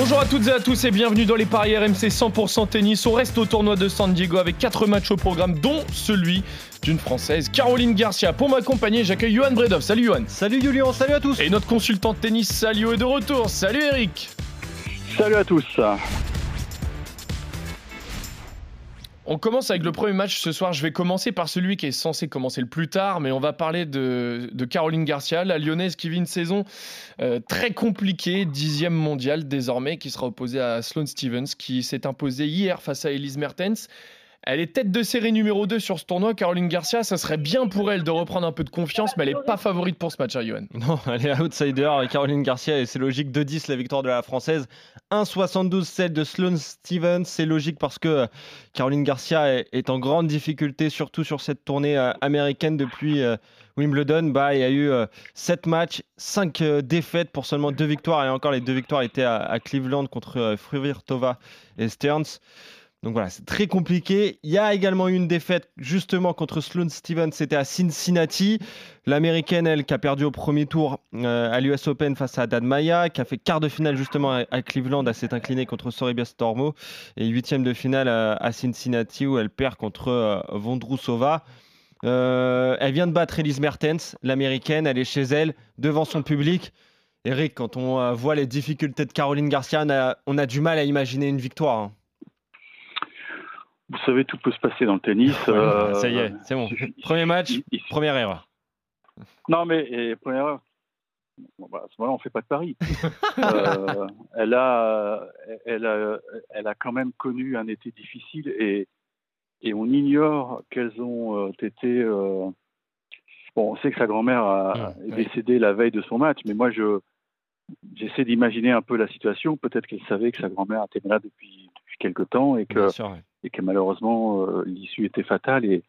Bonjour à toutes et à tous et bienvenue dans les paris RMC 100% tennis. On reste au tournoi de San Diego avec 4 matchs au programme, dont celui d'une Française, Caroline Garcia. Pour m'accompagner, j'accueille Johan Bredov. Salut Johan. Salut Julien, salut à tous. Et notre consultant de tennis, Salio, est de retour. Salut Eric. Salut à tous. On commence avec le premier match ce soir. Je vais commencer par celui qui est censé commencer le plus tard, mais on va parler de, Caroline Garcia, la lyonnaise qui vit une saison euh, très compliquée, dixième mondiale désormais, qui sera opposée à Sloane Stevens, qui s'est imposée hier face à Elise Mertens. Elle est tête de série numéro 2 sur ce tournoi, Caroline Garcia. Ça serait bien pour elle de reprendre un peu de confiance, mais elle n'est pas favorite pour ce match, à hein, Johan. Non, elle est outsider. Caroline Garcia, et c'est logique. 2-10 la victoire de la Française. 1-72 celle de Sloane Stevens. C'est logique parce que Caroline Garcia est en grande difficulté, surtout sur cette tournée euh, américaine depuis euh, Wimbledon. Bah, il y a eu 7 euh, matchs, 5 défaites pour seulement 2 victoires. Et encore, les 2 victoires étaient à, Cleveland contre Fruvirtova et Stearns. Donc voilà, c'est très compliqué. Il y a également eu une défaite justement contre Sloane Stevens, c'était à Cincinnati. L'américaine, elle, qui a perdu au premier tour euh, à l'US Open face à Dan Maya, qui a fait quart de finale justement à, Cleveland, elle s'est inclinée contre Soribia Stormo, et huitième de finale à, Cincinnati où elle perd contre euh, Vondrousova. Euh, elle vient de battre Elise Mertens, l'américaine, elle est chez elle, devant son public. Eric, quand on voit les difficultés de Caroline Garcia, on a, du mal à imaginer une victoire. Hein. Vous savez, tout peut se passer dans le tennis. Euh, ça y est, c'est bon. Premier match, première erreur. Non, mais première erreur. Bah, à ce moment-là, on ne fait pas de pari. Euh, elle, a, elle, a, elle a quand même connu un été difficile et, et on ignore quelles ont euh, été. bon, on sait que sa grand-mère a, est décédée la veille de son match, mais moi, je, j'essaie d'imaginer un peu la situation. Peut-être qu'elle savait que sa grand-mère était malade depuis, depuis quelque temps et que et que malheureusement euh, l'issue était fatale. Et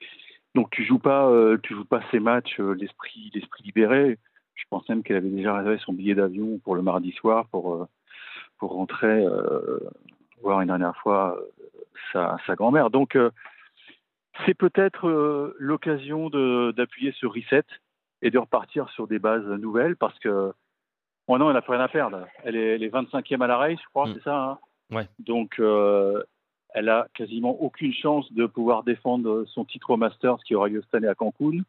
donc tu joues pas, euh, tu joues pas ces matchs euh, l'esprit, l'esprit libéré. Je pense même qu'elle avait déjà réservé son billet d'avion pour le mardi soir pour pour rentrer voir une dernière fois sa, sa grand-mère. Donc c'est peut-être l'occasion d'appuyer ce reset et de repartir sur des bases nouvelles parce que oh non, elle n'a plus rien à perdre. Elle est, elle est 25e à la race, je crois, mm. c'est ça. Hein? Ouais. Donc elle a quasiment aucune chance de pouvoir défendre son titre au Masters qui aura lieu cette année à Cancun.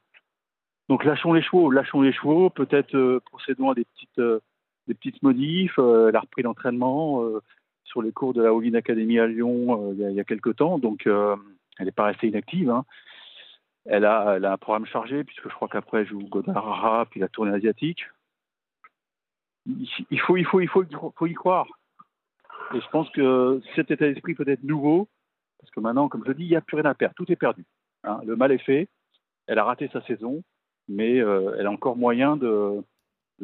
Donc lâchons les chevaux, lâchons les chevaux, peut-être euh, procédons à des petites, euh, des petites modifs. Euh, elle a repris l'entraînement sur les cours de la All Academy à Lyon il, y a, quelques temps, donc elle n'est pas restée inactive. Hein. Elle, a, un programme chargé, puisque je crois qu'après elle joue Godard, puis la tournée asiatique. Il il faut, il faut, il faut y croire. Et je pense que cet état d'esprit peut être nouveau, parce que maintenant, comme je dis, il n'y a plus rien à perdre, tout est perdu. Hein. Le mal est fait, elle a raté sa saison, mais euh, elle a encore moyen de,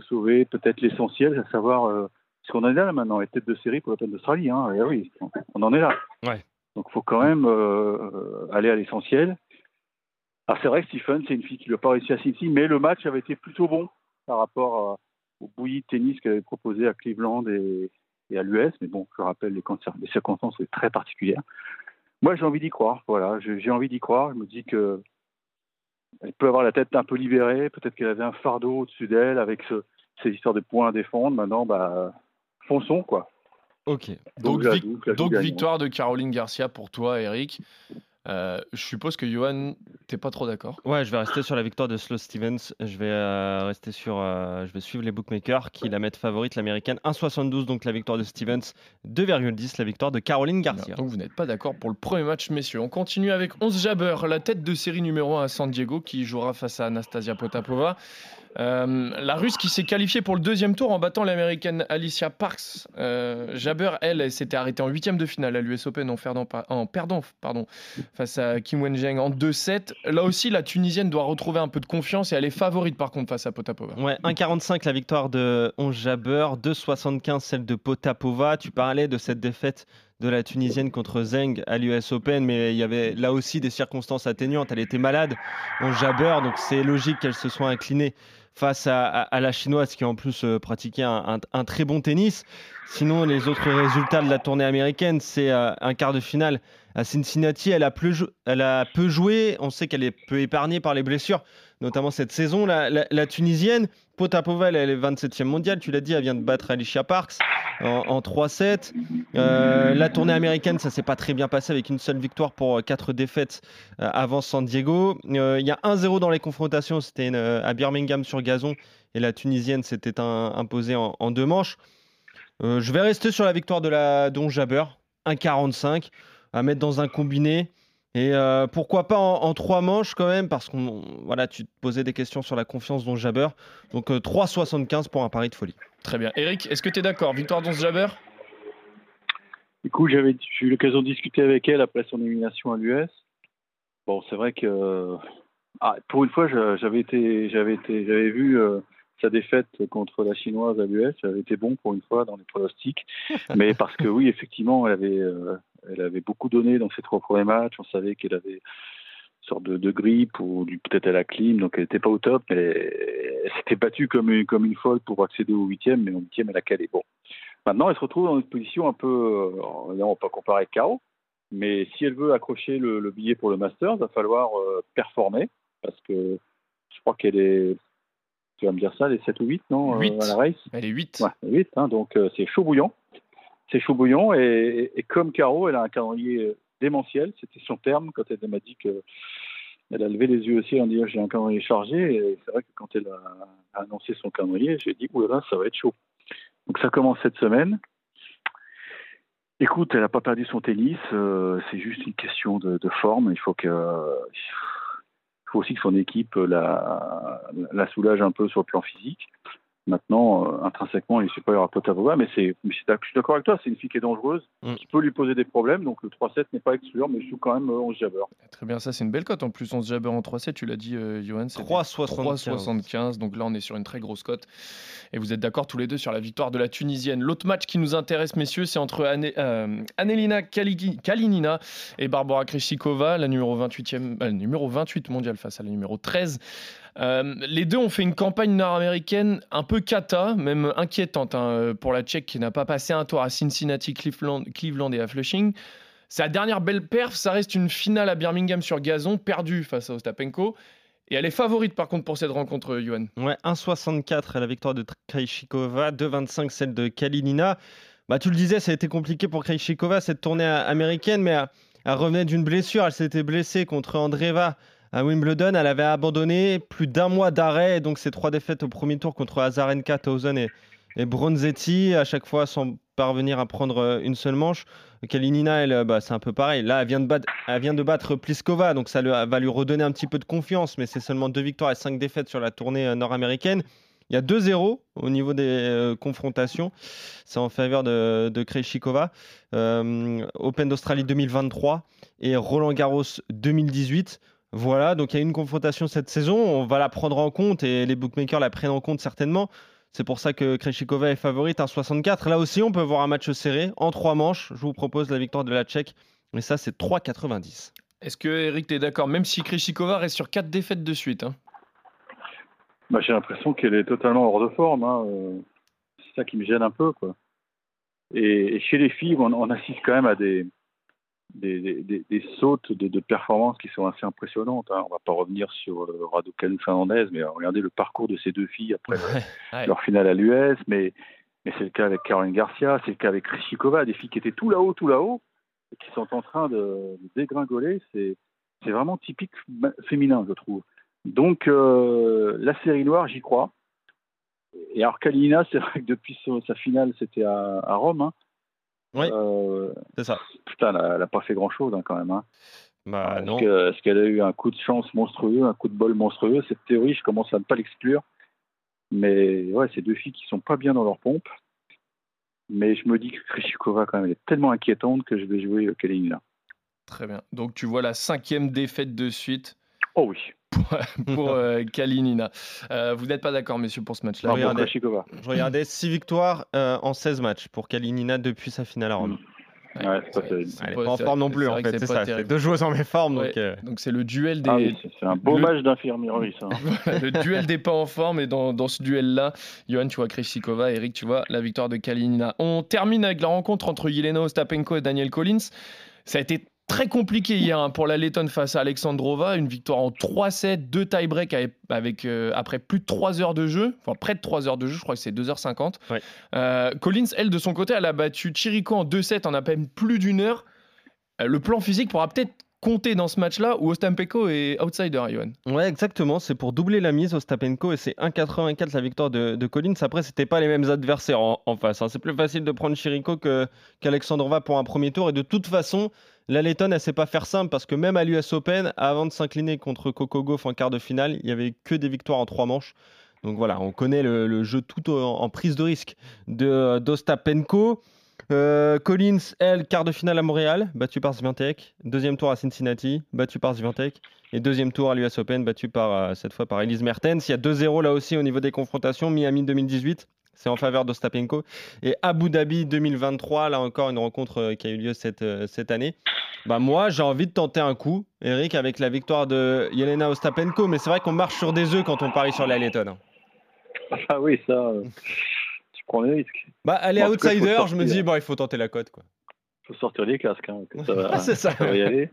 sauver peut-être l'essentiel, à savoir euh, ce qu'on en est là maintenant, est tête de série pour l'Open d'Australie. Hein. Et oui, on en est là. Donc il faut quand même euh, aller à l'essentiel. Alors c'est vrai que Stephen, c'est une fille qui n'a pas réussi à City, mais le match avait été plutôt bon par rapport au bouilli de tennis qu'elle avait proposé à Cleveland et, et à l'US, mais bon, je rappelle, les, les circonstances sont très particulières. Moi, j'ai envie d'y croire, voilà, j'ai envie d'y croire. Je me dis que elle peut avoir la tête un peu libérée, peut-être qu'elle avait un fardeau au-dessus d'elle avec ce, ces histoires de points à défendre. Maintenant, bah, fonçons, quoi. Ok. Donc, donc victoire de Caroline Garcia pour toi, Eric. Euh, je suppose que Johan, t'es pas trop d'accord. Ouais, je vais rester sur la victoire de Slow Stevens. Je vais euh, rester sur, euh, je vais suivre les bookmakers qui la mettent favorite, l'américaine 1,72 donc la victoire de Stevens, 2,10 la victoire de Caroline Garcia. donc vous n'êtes pas d'accord pour le premier match, messieurs. On continue avec 11 Jabber, la tête de série numéro 1 à San Diego, qui jouera face à Anastasia Potapova. La Russe qui s'est qualifiée pour le deuxième tour en battant l'américaine Alicia Parks. Jabber, elle, s'était arrêtée en huitième de finale à l'US Open en, perdant, pardon, face à Kim Wen-Jeng en 2-7. Là aussi, la Tunisienne doit retrouver un peu de confiance et elle est favorite par contre face à Potapova. Ouais, 1,45 la victoire de 11 Jabber, 2,75 celle de Potapova. Tu parlais de cette défaite de la Tunisienne contre Zeng à l'US Open, mais il y avait là aussi des circonstances atténuantes. Elle était malade, on jabber, donc c'est logique qu'elle se soit inclinée face à, la chinoise qui en plus euh, pratiquait un, très bon tennis. Sinon, les autres résultats de la tournée américaine, c'est euh, un quart de finale à Cincinnati. Elle a, peu joué. On sait qu'elle est peu épargnée par les blessures, notamment cette saison. La Tunisienne, Potapova, elle, est 27e mondiale. Tu l'as dit, elle vient de battre Alicia Parks en, en 3-7. Euh, la tournée américaine, ça s'est pas très bien passé avec une seule victoire pour euh, quatre défaites euh, avant San Diego. Il y a 1-0 dans les confrontations, c'était à Birmingham sur gazon et la Tunisienne s'était imposée en, deux manches. Je vais rester sur la victoire de la Don Jabber, 1-45, à mettre dans un combiné. Et euh, pourquoi pas en, en trois manches quand même, parce que voilà, tu te posais des questions sur la confiance dont Jabber. Donc euh, 3,75 pour un pari de folie. Très bien. Eric, est-ce que tu es d'accord? Victoire d'Ons Jabber Du coup, j'avais j'ai eu l'occasion de discuter avec elle après son élimination à l'US. Bon, c'est vrai que ah, pour une fois, j'avais été, j'avais été, j'avais vu euh, sa défaite contre la chinoise à l'US. J'avais été bon pour une fois dans les pronostics, mais parce que oui, effectivement, elle avait, euh, elle avait beaucoup donné dans ses trois premiers matchs. On savait qu'elle avait une sorte de, de grippe ou peut-être à la clim, donc elle n'était pas au top. Mais elle, elle s'était battue comme une, comme une folle pour accéder au huitième, mais en huitième, elle a calé. Bon. Maintenant, elle se retrouve dans une position un peu, euh, là, on pas comparer avec Caro, mais si elle veut accrocher le, le billet pour le Masters, il va falloir euh, performer, parce que je crois qu'elle est, tu vas me dire ça, elle est 7 ou 8, non euh, Huit. à la race? Elle est 8. Ouais, 8, hein, donc euh, c'est chaud bouillant. C'est chaud bouillant, et, comme Caro, elle a un calendrier euh, démentiel, c'était son terme quand elle m'a dit que elle a levé les yeux aussi en disant j'ai un calendrier chargé, et c'est vrai que quand elle a annoncé son calendrier, j'ai dit oulala, ça va être chaud. Donc ça commence cette semaine. Écoute, elle n'a pas perdu son tennis, euh, c'est juste une question de, forme. Il faut que, faut aussi que son équipe la soulage un peu sur le plan physique. Maintenant, euh, intrinsèquement, il est supérieur à Potapova, mais c'est, mais c'est- je suis d'accord avec toi, c'est une fille qui est dangereuse, Mm. qui peut lui poser des problèmes, donc le 3-7 n'est pas exclure, mais je joue quand même euh, 11 jabber. Très bien, ça c'est une belle cote. En plus, 11 Jabber en 3-7, tu l'as dit, euh, Johan. c'était 3,75. 3,75. Donc là, on est sur une très grosse cote. Et vous êtes d'accord tous les deux sur la victoire de la Tunisienne. L'autre match qui nous intéresse, messieurs, c'est entre Anne- euh, Annelina Kaligi- Kalinina et Barbara Krejcikova, la numéro 28e, euh, numéro 28 mondiale face à la numéro 13. Euh, les deux ont fait une campagne nord-américaine un peu cata, même inquiétante hein, euh, pour la Tchèque qui n'a pas passé un tour à Cincinnati, Cleveland, et à Flushing. Sa dernière belle perf, ça reste une finale à Birmingham sur gazon, perdue face à Ostapenko. Et elle est favorite par contre pour cette rencontre, Johan. Ouais, 1,64 la victoire de Krejcikova, 2,25 celle de Kalinina. Bah, tu le disais, ça a été compliqué pour Krejcikova cette tournée américaine, mais elle, revenait d'une blessure. Elle s'était blessée contre Andreeva à Wimbledon. Elle avait abandonné plus d'un mois d'arrêt, donc ses trois défaites au premier tour contre Azarenka, Tauson et, et Bronzetti, à chaque fois sans parvenir à prendre euh, une seule manche. Kalinina, euh, bah, c'est un peu pareil. Là, elle vient de battre, elle vient de battre Pliskova, donc ça va lui redonner un petit peu de confiance, mais c'est seulement deux victoires et cinq défaites sur la tournée euh, nord-américaine. Il y a 2-0 au niveau des confrontations. C'est en faveur de, de Krejcikova. Open d'Australie 2023 et Roland Garros 2018. Voilà, donc il y a une confrontation cette saison. On va la prendre en compte et les bookmakers la prennent en compte certainement. C'est pour ça que Krejcikova est favorite à 64. Là aussi, on peut voir un match serré en trois manches. Je vous propose la victoire de la Tchèque. Et ça, c'est 3,90. Est-ce que Eric, t'es d'accord? Même si Krejcikova reste sur 4 défaites de suite. hein. Bah, j'ai l'impression qu'elle est totalement hors de forme. hein, euh, C'est ça qui me gêne un peu. Quoi. Et, et chez les filles, on, on assiste quand même à des, des, des- des- des sautes de, de performance qui sont assez impressionnantes. hein. On va pas revenir sur euh, Raducanu Fernandez, mais regardez le parcours de ces deux filles après Ouais. leur finale à l'US. Mais, mais c'est le cas avec Caroline Garcia, c'est le cas avec Krishikova, des filles qui étaient tout là-haut, tout là-haut, et qui sont en train de, de dégringoler. C'est c'est vraiment typique féminin, je trouve. Donc, euh, la série noire, j'y crois. Et alors, Kalina, c'est vrai que depuis sa finale, c'était à, à Rome. hein. Oui. Euh, C'est ça. putain, elle n'a pas fait grand-chose hein, quand même. hein. Bah, Est-ce qu'elle a eu un coup de chance monstrueux, un coup de bol monstrueux? Cette théorie, je commence à ne pas l'exclure. Mais ouais, c'est deux filles qui sont pas bien dans leur pompe. Mais je me dis que Krishikova, quand même, elle est tellement inquiétante que je vais jouer Kalina. Très bien. Donc tu vois la cinquième défaite de suite? Oh oui. Pour euh, Kalinina. Euh, vous n'êtes pas d'accord, messieurs, pour ce match-là. Krishikova. Je regardais 6 victoires euh, en 16 matchs pour Kalinina depuis sa finale à Rome. Ouais, c'est pas terrible. Elle est pas- pas en forme non plus, en fait, c'est ça. C'est deux joueuses en méforme, Ouais. donc. euh, Donc c'est le duel des Ah oui, c'est- un beau le- match d'infirmerie, ça. le duel des pas en forme et dans, dans ce duel-là, Johan, tu vois Krejcikova, Eric, tu vois la victoire de Kalinina. On termine avec la rencontre entre Yelena Ostapenko et Daniel Collins. Ça a été très compliqué hier hein, pour la Lettonne face à Alexandrova, une victoire en 3-7, deux tie-break avec, avec, euh, après plus de 3 heures de jeu, enfin près de 3 heures de jeu, je crois que c'est 2h50. Ouais. Euh, Collins, elle, de son côté, elle a battu Chirico en 2-7 en à peine plus d'une heure. Euh, le plan physique pourra peut-être compter dans ce match-là où Ostapenko est outsider, Johan? Ouais, exactement. C'est pour doubler la mise Ostapenko et c'est 1,84 la victoire de, de Collins. Après, c'était pas les mêmes adversaires en, en face. hein. C'est plus facile de prendre Chirico que, qu'Alexandrova pour un premier tour. Et de toute façon, la Lettonne, elle sait pas faire simple parce que même à l'US Open, avant de s'incliner contre Coco Gauff en quart de finale, il y avait que des victoires en trois manches. Donc voilà, on connaît le, jeu tout en, prise de risque de d'Ostapenko. Euh, Collins, elle, quart de finale à Montréal, battu par Swiatek. Deuxième tour à Cincinnati, battu par Swiatek. Et deuxième tour à l'US Open, battu par, euh, cette fois par Elise Mertens. Il y a 2-0 là aussi au niveau des confrontations. Miami 2018, c'est en faveur d'Ostapenko. Et Abu Dhabi 2023, là encore une rencontre euh, qui a eu lieu cette, euh, cette année. Bah moi, j'ai envie de tenter un coup, Eric, avec la victoire de Yelena Ostapenko. Mais c'est vrai qu'on marche sur des œufs quand on parie sur la Lettonne. hein. Ah oui, ça, euh, tu prends des risques. Bah, elle est Bon, cas, outsider, je me dis, bon, il faut tenter la cote. Quoi. Il faut sortir les casques, hein, ça va, Ah, c'est ça. ça va y aller.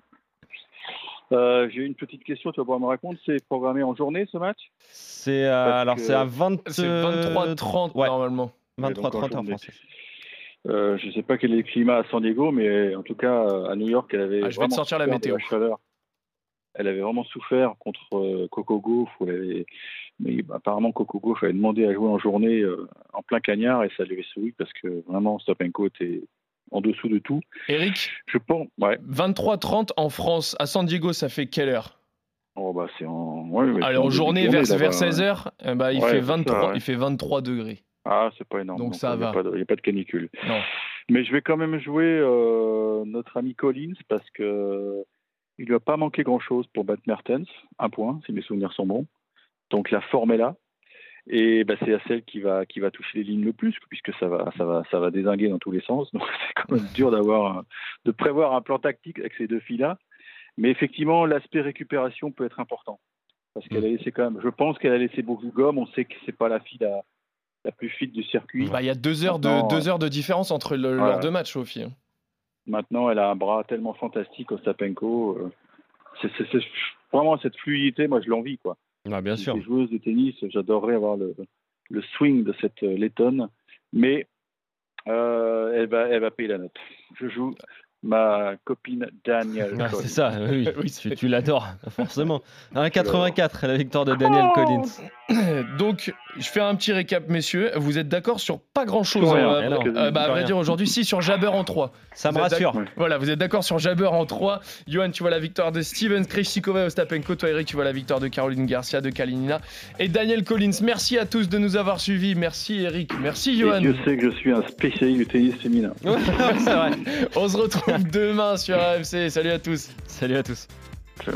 Euh, J'ai une petite question, tu vas pouvoir me répondre. C'est programmé en journée ce match? C'est Parce alors que- c'est à 20, C'est euh, 23-30 ouais. normalement. 23 Ouais, donc en 30 en journée. français. Euh, je ne sais pas quel est le climat à San Diego, mais en tout cas, à New York, elle avait Ah, je vais te sortir la météo. chaleur. Elle avait vraiment souffert contre euh, Coco Gauff. avait- Mais bah, apparemment, Coco Gauff avait demandé à jouer en journée euh, en plein cagnard et ça lui avait souri parce que vraiment, Stopenko était en dessous de tout. Eric, Je pense. Ouais. 23-30 en France. À San Diego, ça fait quelle heure? Oh, bah, c'est en. ouais, Alors, journée, vers, vers ouais. 16h, bah, il, Ouais, fait c'est ça, 23, ouais. il fait 23 degrés. Ah, c'est pas énorme. Donc, ça il va. Il n'y a pas de canicule. Non. Mais je vais quand même jouer euh, notre ami Collins parce que il lui a pas manqué grand chose pour battre Mertens, un point si mes souvenirs sont bons. Donc la forme est là et bah, c'est à celle qui va qui va toucher les lignes le plus puisque ça va ça va ça va désinguer dans tous les sens. Donc c'est quand même dur d'avoir de prévoir un plan tactique avec ces deux filles là. Mais effectivement l'aspect récupération peut être important parce qu'elle a laissé quand même. Je pense qu'elle a laissé beaucoup de gomme. On sait que c'est pas la fille la la plus fit du circuit. Bah, Il y a deux heures, de, deux heures de différence entre le- voilà. leurs deux matchs, Sophie. Maintenant, elle a un bras tellement fantastique, Ostapenko. euh, c'est vraiment cette fluidité, moi je l'envie. quoi. Ah, bien sûr. Les joueuses de tennis, j'adorerais avoir le, le swing de cette euh, lettonne. Mais euh, elle, va, elle va payer la note. Je joue ma copine Danielle. Ah, c'est ça, oui, Oui, tu, tu l'adores, forcément. 1,84 la victoire de Daniel Collins. Donc, je fais un petit récap, messieurs. Vous êtes d'accord sur pas grand-chose hein, euh, bah, à vrai dire, aujourd'hui, si, sur Jabber en 3. Ça me Vous êtes rassure. d'accord Voilà, vous êtes d'accord sur Jabber en 3. Johan, tu vois la victoire de Steven Krejcikova et Ostapenko. Toi, Eric, tu vois la victoire de Caroline Garcia, de Kalinina et Daniel Collins. Merci à tous de nous avoir suivis. Merci, Eric. Merci, Et Johan. Dieu sait que je suis un spécialiste du tennis féminin. Ouais, c'est vrai. On se retrouve demain sur AFC. Salut à tous. Salut à tous. Ciao.